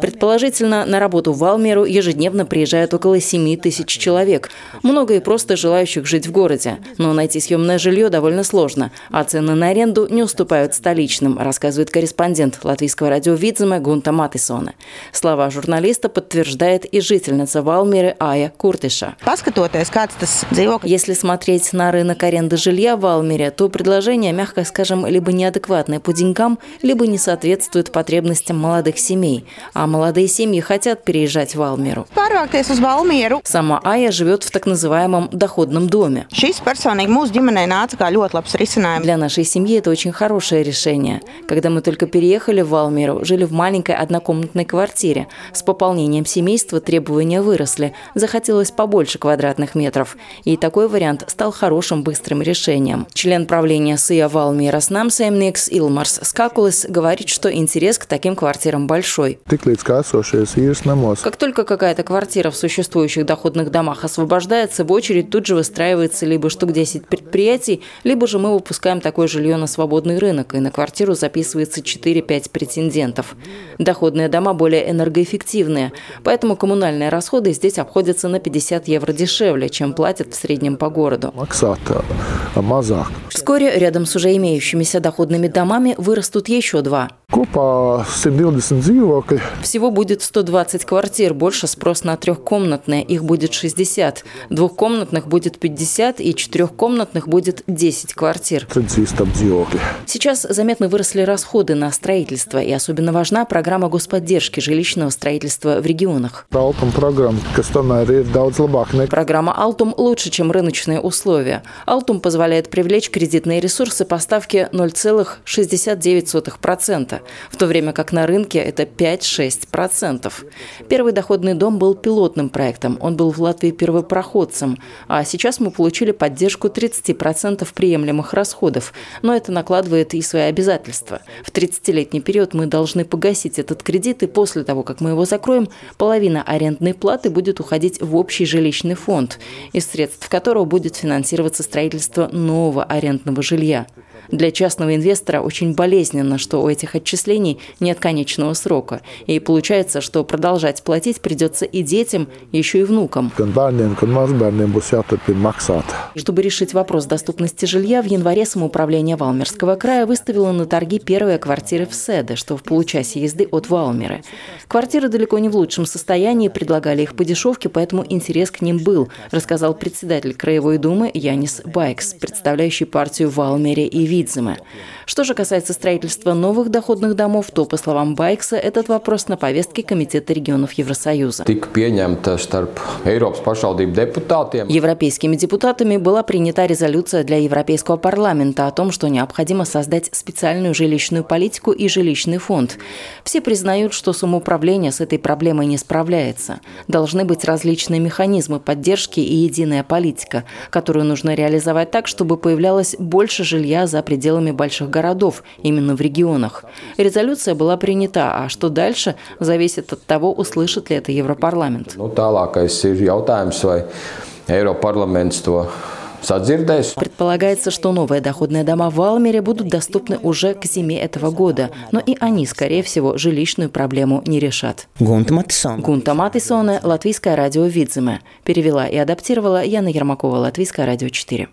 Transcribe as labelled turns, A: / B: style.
A: Предположительно, на работу в Валмеру ежедневно приезжают около 7 тысяч человек. Много и просто желающих жить в городе. Но найти съемное жилье довольно сложно, а цены на аренду не уступают столичным, рассказывает корреспондент латвийского радио Видзема Гунта Матисона. Слова журналиста подтверждает и жительница Валмеры Ая Куртиша. Если смотреть на рынок аренды жилья в Валмере, то предложение, мягко скажем, либо неадекватное по деньгам, либо не соответствует потребностям потребностям молодых семей, а молодые семьи хотят переезжать в Алмеру. Сама Ая живет в так называемом доходном доме. Для нашей семьи это очень хорошее решение. Когда мы только переехали в Алмеру, жили в маленькой однокомнатной квартире. С пополнением семейства требования выросли. Захотелось побольше квадратных метров. И такой вариант стал хорошим быстрым решением. Член правления СИА Валмира Снамсаймникс Илмарс Скакулес говорит, что интерес к таким таким квартирам большой. Как только какая-то квартира в существующих доходных домах освобождается, в очередь тут же выстраивается либо штук 10 предприятий, либо же мы выпускаем такое жилье на свободный рынок, и на квартиру записывается 4-5 претендентов. Доходные дома более энергоэффективные, поэтому коммунальные расходы здесь обходятся на 50 евро дешевле, чем платят в среднем по городу. Вскоре рядом с уже имеющимися доходными домами вырастут еще два. Всего будет 120 квартир, больше спрос на трехкомнатные, их будет 60. Двухкомнатных будет 50 и четырехкомнатных будет 10 квартир. Сейчас заметно выросли расходы на строительство, и особенно важна программа господдержки жилищного строительства в регионах. Программа «Алтум» лучше, чем рыночные условия. «Алтум» позволяет привлечь кредитные ресурсы по ставке 0,69%, в то время как как на рынке это 5-6%. Первый доходный дом был пилотным проектом, он был в Латвии первопроходцем, а сейчас мы получили поддержку 30% приемлемых расходов, но это накладывает и свои обязательства. В 30-летний период мы должны погасить этот кредит, и после того, как мы его закроем, половина арендной платы будет уходить в общий жилищный фонд, из средств которого будет финансироваться строительство нового арендного жилья. Для частного инвестора очень болезненно, что у этих отчислений нет конечного срока. И получается, что продолжать платить придется и детям, еще и внукам. Чтобы решить вопрос доступности жилья, в январе самоуправление Валмерского края выставило на торги первые квартиры в Седе, что в получасе езды от Валмеры. Квартиры далеко не в лучшем состоянии, предлагали их по дешевке, поэтому интерес к ним был, рассказал председатель Краевой думы Янис Байкс, представляющий партию Валмере и Видземе. Что же касается строительства новых доходных домов, то, по словам Байкса, этот вопрос на повестке Комитета регионов Евросоюза. Европейскими депутатами была принята резолюция для Европейского парламента о том, что необходимо создать специальную жилищную политику и жилищный фонд. Все признают, что самоуправление с этой проблемой не справляется. Должны быть различные механизмы поддержки и единая политика, которую нужно реализовать так, чтобы появлялось больше жилья за пределами больших городов, именно в регионах. Резолюция была принята, а что дальше, зависит от того, услышит ли это Европарламент. Ну, Предполагается, что новые доходные дома в Алмере будут доступны уже к зиме этого года, но и они, скорее всего, жилищную проблему не решат. Гунта Матисоне. Латвийское радио Видземе. Перевела и адаптировала Яна Ермакова, Латвийское радио 4.